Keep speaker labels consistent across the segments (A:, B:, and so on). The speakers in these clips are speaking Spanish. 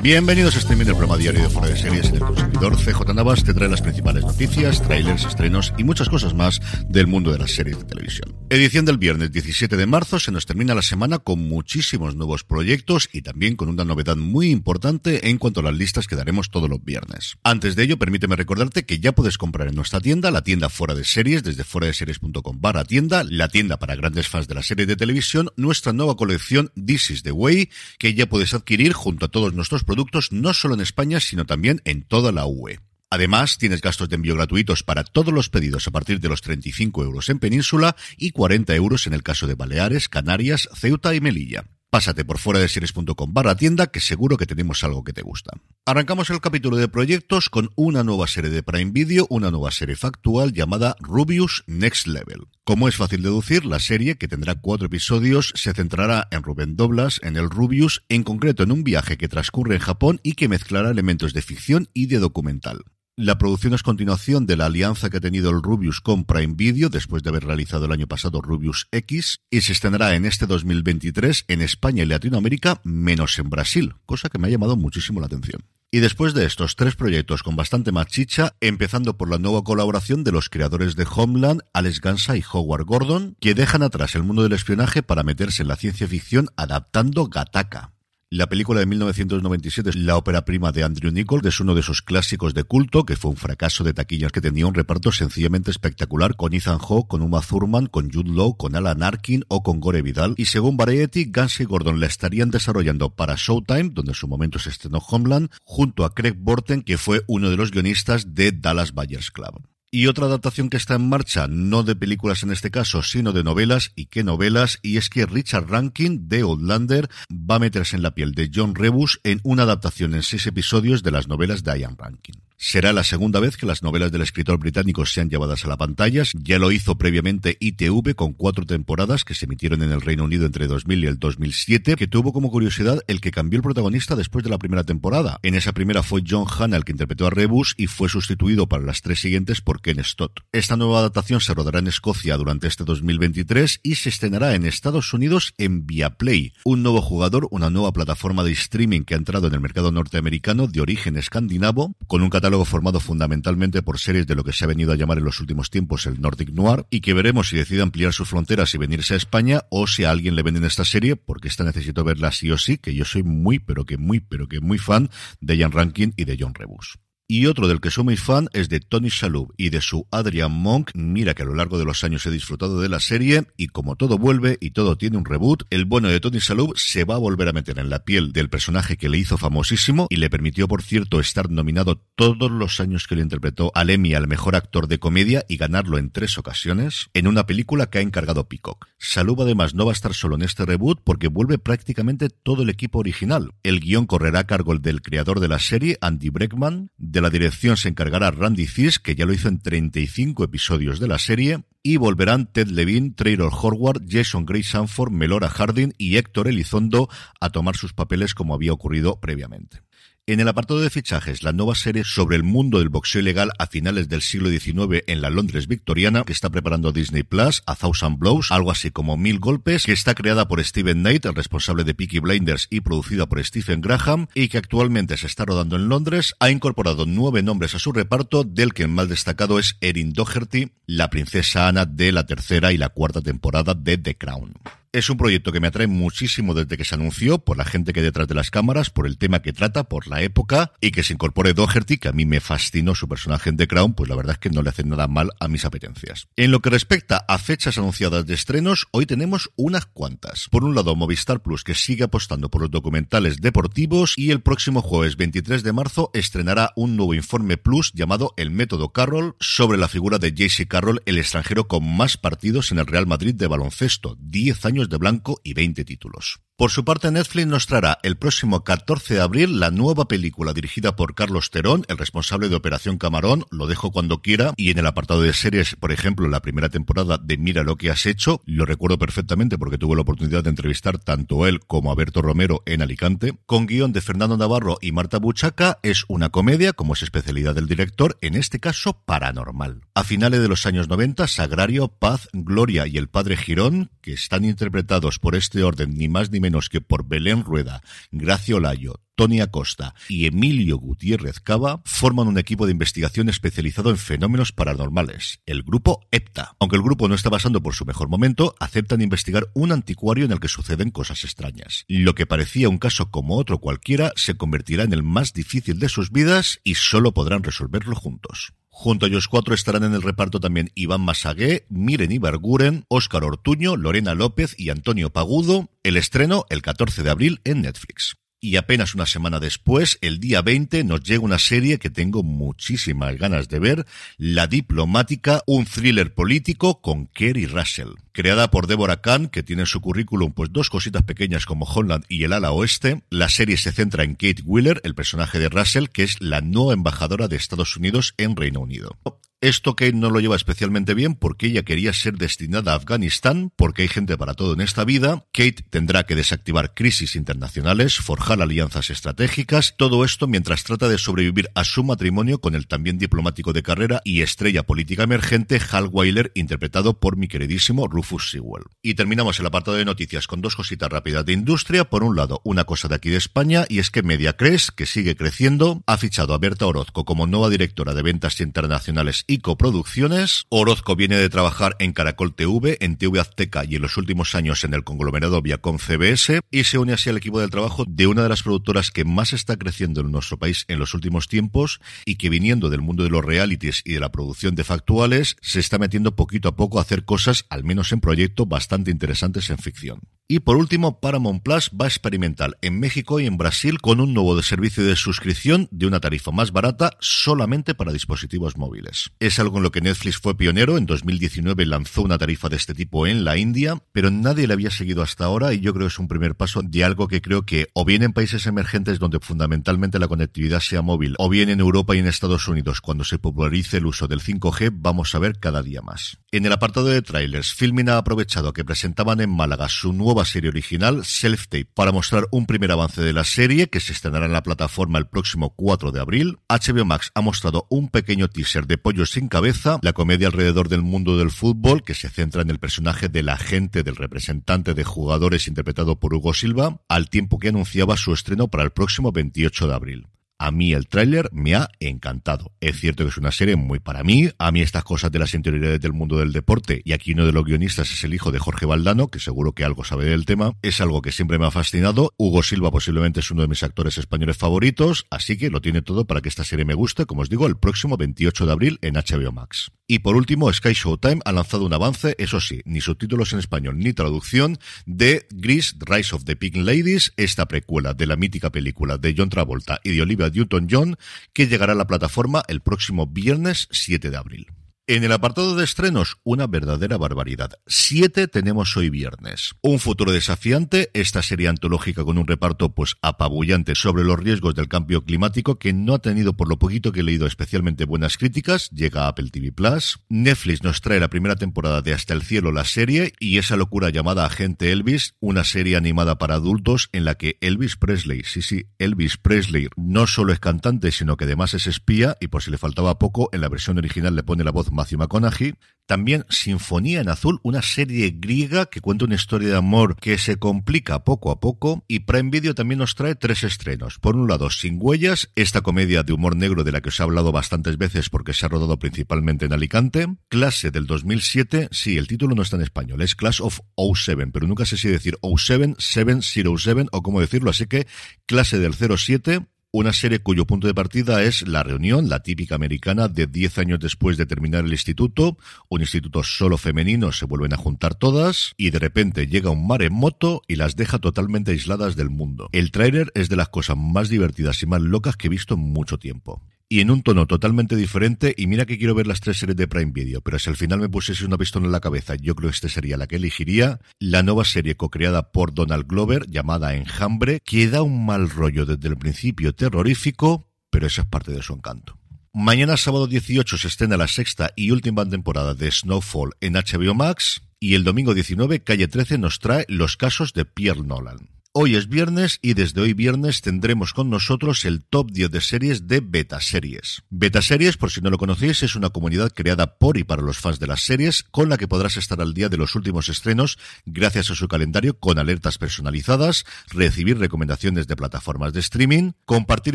A: Bienvenidos a este el programa diario de Fuera de Series en el consumidor. CJ Navas te trae las principales noticias, trailers, estrenos y muchas cosas más del mundo de las series de televisión. Edición del viernes 17 de marzo, se nos termina la semana con muchísimos nuevos proyectos y también con una novedad muy importante en cuanto a las listas que daremos todos los viernes. Antes de ello, permíteme recordarte que ya puedes comprar en nuestra tienda, la tienda Fuera de Series, desde fuera de series.com barra tienda, la tienda para grandes fans de la serie de televisión, nuestra nueva colección This is the Way, que ya puedes adquirir junto a todos nuestros productos no solo en España, sino también en toda la UE. Además, tienes gastos de envío gratuitos para todos los pedidos a partir de los 35 euros en Península y 40 euros en el caso de Baleares, Canarias, Ceuta y Melilla. Pásate por fuera de series.com barra tienda que seguro que tenemos algo que te gusta. Arrancamos el capítulo de proyectos con una nueva serie de Prime Video, una nueva serie factual llamada Rubius Next Level. Como es fácil deducir, la serie, que tendrá cuatro episodios, se centrará en Rubén Doblas, en el Rubius, en concreto en un viaje que transcurre en Japón y que mezclará elementos de ficción y de documental. La producción es continuación de la alianza que ha tenido el Rubius con Prime Video después de haber realizado el año pasado Rubius X y se estrenará en este 2023 en España y Latinoamérica menos en Brasil, cosa que me ha llamado muchísimo la atención. Y después de estos tres proyectos con bastante más chicha, empezando por la nueva colaboración de los creadores de Homeland, Alex Gansa y Howard Gordon, que dejan atrás el mundo del espionaje para meterse en la ciencia ficción adaptando Gataka. La película de 1997 es la ópera prima de Andrew Nichol, que es uno de esos clásicos de culto, que fue un fracaso de taquillas que tenía un reparto sencillamente espectacular con Ethan Hawke, con Uma Thurman, con Jude Law, con Alan Arkin o con Gore Vidal. Y según Variety, Guns y Gordon la estarían desarrollando para Showtime, donde en su momento se estrenó Homeland, junto a Craig Borten, que fue uno de los guionistas de Dallas Buyers Club. Y otra adaptación que está en marcha, no de películas en este caso, sino de novelas, y qué novelas, y es que Richard Rankin, de Outlander, va a meterse en la piel de John Rebus en una adaptación en seis episodios de las novelas de Ian Rankin. Será la segunda vez que las novelas del escritor británico sean llevadas a la pantalla. Ya lo hizo previamente ITV con cuatro temporadas que se emitieron en el Reino Unido entre 2000 y el 2007, que tuvo como curiosidad el que cambió el protagonista después de la primera temporada. En esa primera fue John Hanna el que interpretó a Rebus y fue sustituido para las tres siguientes por Ken Stott. Esta nueva adaptación se rodará en Escocia durante este 2023 y se estrenará en Estados Unidos en Viaplay, un nuevo jugador, una nueva plataforma de streaming que ha entrado en el mercado norteamericano de origen escandinavo, con un catálogo catálogo formado fundamentalmente por series de lo que se ha venido a llamar en los últimos tiempos el Nordic Noir y que veremos si decide ampliar sus fronteras y venirse a España o si a alguien le venden esta serie porque esta necesito verla sí o sí, que yo soy muy pero que muy pero que muy fan de Jan Rankin y de John Rebus. Y otro del que soy muy fan es de Tony Shalhoub y de su Adrian Monk. Mira que a lo largo de los años he disfrutado de la serie y como todo vuelve y todo tiene un reboot, el bueno de Tony Shalhoub se va a volver a meter en la piel del personaje que le hizo famosísimo y le permitió, por cierto, estar nominado todos los años que le interpretó al Emmy al mejor actor de comedia y ganarlo en tres ocasiones en una película que ha encargado Peacock. Shalhoub además no va a estar solo en este reboot porque vuelve prácticamente todo el equipo original. El guion correrá a cargo del creador de la serie, Andy Breckman, la dirección se encargará Randy Fisk, que ya lo hizo en 35 episodios de la serie, y volverán Ted Levine, Traylor Horwath, Jason Gray Sanford, Melora Harding y Héctor Elizondo a tomar sus papeles como había ocurrido previamente. En el apartado de fichajes, la nueva serie sobre el mundo del boxeo ilegal a finales del siglo XIX en la Londres victoriana, que está preparando Disney Plus, A Thousand Blows, algo así como Mil Golpes, que está creada por Steven Knight, el responsable de Peaky Blinders, y producida por Stephen Graham, y que actualmente se está rodando en Londres, ha incorporado nueve nombres a su reparto, del que el más destacado es Erin Doherty, la princesa Ana de la tercera y la cuarta temporada de The Crown. Es un proyecto que me atrae muchísimo desde que se anunció, por la gente que hay detrás de las cámaras, por el tema que trata, por la época, y que se incorpore Doherty, que a mí me fascinó su personaje en The Crown, pues la verdad es que no le hace nada mal a mis apetencias. En lo que respecta a fechas anunciadas de estrenos, hoy tenemos unas cuantas. Por un lado, Movistar Plus, que sigue apostando por los documentales deportivos, y el próximo jueves 23 de marzo estrenará un nuevo informe Plus llamado El Método Carroll, sobre la figura de JC Carroll, el extranjero con más partidos en el Real Madrid de baloncesto, 10 años de blanco y 20 títulos. Por su parte, Netflix nos traerá el próximo 14 de abril la nueva película dirigida por Carlos Terón, el responsable de Operación Camarón, Lo dejo cuando quiera, y en el apartado de series, por ejemplo, la primera temporada de Mira lo que has hecho, lo recuerdo perfectamente porque tuve la oportunidad de entrevistar tanto él como a Berto Romero en Alicante, con guion de Fernando Navarro y Marta Buchaca, es una comedia, como es especialidad del director, en este caso paranormal. A finales de los años 90, Sagrario, Paz, Gloria y el Padre Girón, que están interpretados por este orden ni más ni menos menos que por Belén Rueda, Gracia Olayo, Tony Acosta y Emilio Gutiérrez Cava forman un equipo de investigación especializado en fenómenos paranormales, el grupo EPTA. Aunque el grupo no está pasando por su mejor momento, aceptan investigar un anticuario en el que suceden cosas extrañas. Lo que parecía un caso como otro cualquiera se convertirá en el más difícil de sus vidas y solo podrán resolverlo juntos. Junto a ellos cuatro estarán en el reparto también Iván Masagué, Miren Ibarguren, Óscar Ortuño, Lorena López y Antonio Pagudo. El estreno el 14 de abril en Netflix. Y apenas una semana después, el día 20, nos llega una serie que tengo muchísimas ganas de ver, La Diplomática, un thriller político con Kerry Russell. Creada por Deborah Kahn, que tiene en su currículum pues dos cositas pequeñas como Holland y el ala oeste, la serie se centra en Kate Wheeler, el personaje de Russell, que es la nueva embajadora de Estados Unidos en Reino Unido. Esto Kate no lo lleva especialmente bien porque ella quería ser destinada a Afganistán, porque hay gente para todo en esta vida. Kate tendrá que desactivar crisis internacionales, forjar alianzas estratégicas, todo esto mientras trata de sobrevivir a su matrimonio con el también diplomático de carrera y estrella política emergente Hal Weiler, interpretado por mi queridísimo Rufus Sewell. Y terminamos el apartado de noticias con dos cositas rápidas de industria. Por un lado, una cosa de aquí de España, y es que Mediacres, que sigue creciendo, ha fichado a Berta Orozco como nueva directora de ventas internacionales y coproducciones. Orozco viene de trabajar en Caracol TV, en TV Azteca y en los últimos años en el conglomerado Viacom CBS y se une así al equipo de trabajo de una de las productoras que más está creciendo en nuestro país en los últimos tiempos y que viniendo del mundo de los realities y de la producción de factuales se está metiendo poquito a poco a hacer cosas, al menos en proyecto, bastante interesantes en ficción. Y por último, Paramount Plus va a experimentar en México y en Brasil con un nuevo servicio de suscripción de una tarifa más barata solamente para dispositivos móviles. Es algo en lo que Netflix fue pionero. En 2019 lanzó una tarifa de este tipo en la India, pero nadie le había seguido hasta ahora y yo creo que es un primer paso de algo que creo que o bien en países emergentes donde fundamentalmente la conectividad sea móvil o bien en Europa y en Estados Unidos cuando se popularice el uso del 5G vamos a ver cada día más. En el apartado de trailers, Filmin ha aprovechado que presentaban en Málaga su nuevo serie original, Self Tape, para mostrar un primer avance de la serie que se estrenará en la plataforma el próximo 4 de abril. HBO Max ha mostrado un pequeño teaser de Pollo sin cabeza, la comedia alrededor del mundo del fútbol que se centra en el personaje del agente del representante de jugadores interpretado por Hugo Silva, al tiempo que anunciaba su estreno para el próximo 28 de abril. A mí el tráiler me ha encantado. Es cierto que es una serie muy para mí. A mí estas cosas de las interioridades del mundo del deporte, y aquí uno de los guionistas es el hijo de Jorge Valdano, que seguro que algo sabe del tema, es algo que siempre me ha fascinado. Hugo Silva posiblemente es uno de mis actores españoles favoritos, así que lo tiene todo para que esta serie me guste, como os digo, el próximo 28 de abril en HBO Max. Y por último, Sky Showtime ha lanzado un avance, eso sí, ni subtítulos en español ni traducción, de Grease, Rise of the Pink Ladies, esta precuela de la mítica película de John Travolta y de Olivia Newton-John, que llegará a la plataforma el próximo viernes 7 de abril. En el apartado de estrenos, una verdadera barbaridad. Siete tenemos hoy viernes. Un futuro desafiante, esta serie antológica con un reparto pues apabullante sobre los riesgos del cambio climático que no ha tenido por lo poquito que he leído especialmente buenas críticas, llega a Apple TV Plus. Netflix nos trae la primera temporada de Hasta el cielo la serie y esa locura llamada Agente Elvis, una serie animada para adultos en la que Elvis Presley, sí sí, Elvis Presley no solo es cantante sino que además es espía y por si le faltaba poco en la versión original le pone la voz Matthew McConaughey. También Sinfonía en Azul, una serie griega que cuenta una historia de amor que se complica poco a poco. Y Prime Video también nos trae tres estrenos. Por un lado, Sin Huellas, esta comedia de humor negro de la que os he hablado bastantes veces porque se ha rodado principalmente en Alicante. Clase del 2007, sí, el título no está en español, es Class of 07, pero nunca sé si decir 07, 707 o cómo decirlo, así que Clase del 07 una serie cuyo punto de partida es la reunión, la típica americana, de 10 años después de terminar el instituto. Un instituto solo femenino, se vuelven a juntar todas y de repente llega un maremoto y las deja totalmente aisladas del mundo. El tráiler es de las cosas más divertidas y más locas que he visto en mucho tiempo y en un tono totalmente diferente. Y mira que quiero ver las tres series de Prime Video, pero si al final me pusiese una pistola en la cabeza, yo creo que esta sería la que elegiría. La nueva serie co-creada por Donald Glover, llamada Enjambre, que da un mal rollo desde el principio terrorífico, pero eso es parte de su encanto. Mañana sábado 18 se estrena la sexta y última temporada de Snowfall en HBO Max y el domingo 19 Calle 13 nos trae los casos de Pierre Nolan. Hoy es viernes y desde hoy viernes tendremos con nosotros el top 10 de series de Beta Series. Beta Series, por si no lo conocéis, es una comunidad creada por y para los fans de las series, con la que podrás estar al día de los últimos estrenos gracias a su calendario con alertas personalizadas, recibir recomendaciones de plataformas de streaming, compartir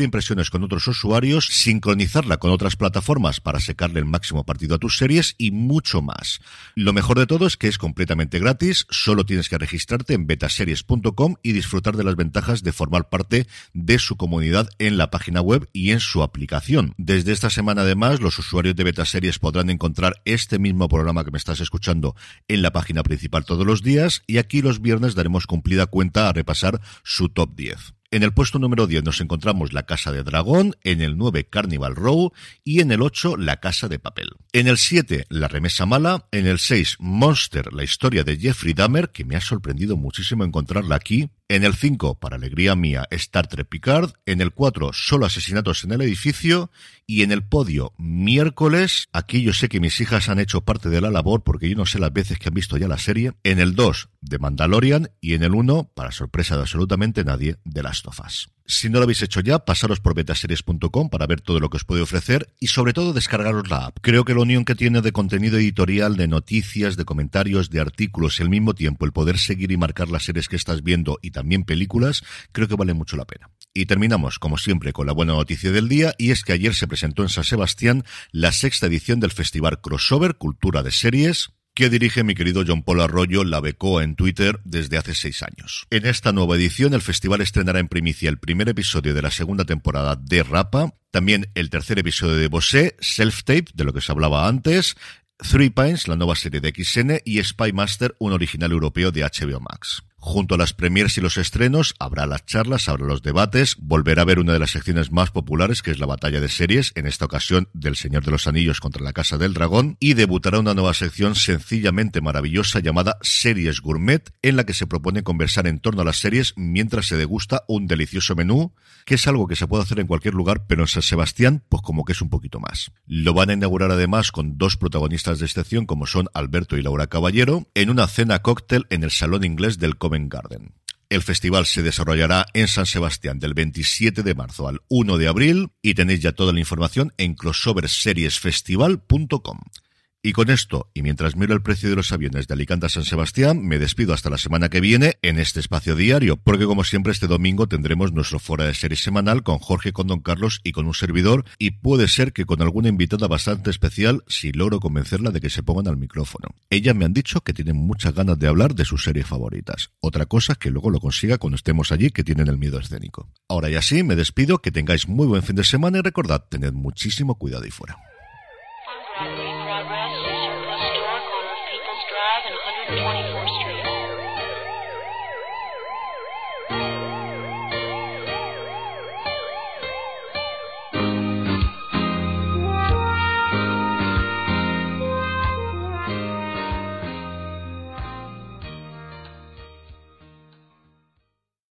A: impresiones con otros usuarios, sincronizarla con otras plataformas para sacarle el máximo partido a tus series y mucho más. Lo mejor de todo es que es completamente gratis, solo tienes que registrarte en betaseries.com y disfrutar de las ventajas de formar parte de su comunidad en la página web y en su aplicación. Desde esta semana, además, los usuarios de Beta Series podrán encontrar este mismo programa que me estás escuchando en la página principal todos los días y aquí los viernes daremos cumplida cuenta a repasar su top 10. En el puesto número 10 nos encontramos La Casa de Dragón, en el 9 Carnival Row y en el 8 La Casa de Papel. En el 7 La Remesa Mala, en el 6 Monster, la historia de Jeffrey Dahmer, que me ha sorprendido muchísimo encontrarla aquí. En el 5, para alegría mía, Star Trek Picard. En el 4, Solo asesinatos en el edificio. Y en el podio, miércoles, aquí yo sé que mis hijas han hecho parte de la labor porque yo no sé las veces que han visto ya la serie. En el 2, de Mandalorian. Y en el 1, para sorpresa de absolutamente nadie, de Last of Us. Si no lo habéis hecho ya, pasaros por betaseries.com para ver todo lo que os puede ofrecer y sobre todo descargaros la app. Creo que la unión que tiene de contenido editorial, de noticias, de comentarios, de artículos y al mismo tiempo el poder seguir y marcar las series que estás viendo y también películas, creo que vale mucho la pena. Y terminamos, como siempre, con la buena noticia del día, y es que ayer se presentó en San Sebastián la sexta edición del Festival Crossover Cultura de Series, que dirige mi querido John Paul Arroyo, la becó en Twitter desde hace seis años. En esta nueva edición, el festival estrenará en primicia el primer episodio de la segunda temporada de Rapa, también el tercer episodio de Bosé, Self Tape, de lo que se hablaba antes, Three Pines, la nueva serie de XN, y Spy Master, un original europeo de HBO Max. Junto a las premiers y los estrenos, habrá las charlas, habrá los debates, volverá a ver una de las secciones más populares, que es la batalla de series, en esta ocasión del Señor de los Anillos contra la Casa del Dragón, y debutará una nueva sección sencillamente maravillosa llamada Series Gourmet, en la que se propone conversar en torno a las series mientras se degusta un delicioso menú, que es algo que se puede hacer en cualquier lugar, pero en San Sebastián, pues como que es un poquito más. Lo van a inaugurar además con dos protagonistas de excepción, como son Alberto y Laura Caballero, en una cena cóctel en el Salón Inglés del Garden. El festival se desarrollará en San Sebastián del 27 de marzo al 1 de abril y tenéis ya toda la información en crossoverseriesfestival.com. Y con esto, y mientras miro el precio de los aviones de Alicante a San Sebastián, me despido hasta la semana que viene en este espacio diario, porque como siempre este domingo tendremos nuestro fuera de serie semanal con Jorge, con Don Carlos y con un servidor, y puede ser que con alguna invitada bastante especial si logro convencerla de que se pongan al micrófono. Ellas me han dicho que tienen muchas ganas de hablar de sus series favoritas. Otra cosa que luego lo consiga cuando estemos allí, que tienen el miedo escénico. Ahora y así, me despido, que tengáis muy buen fin de semana y recordad, tened muchísimo cuidado ahí fuera. 2020.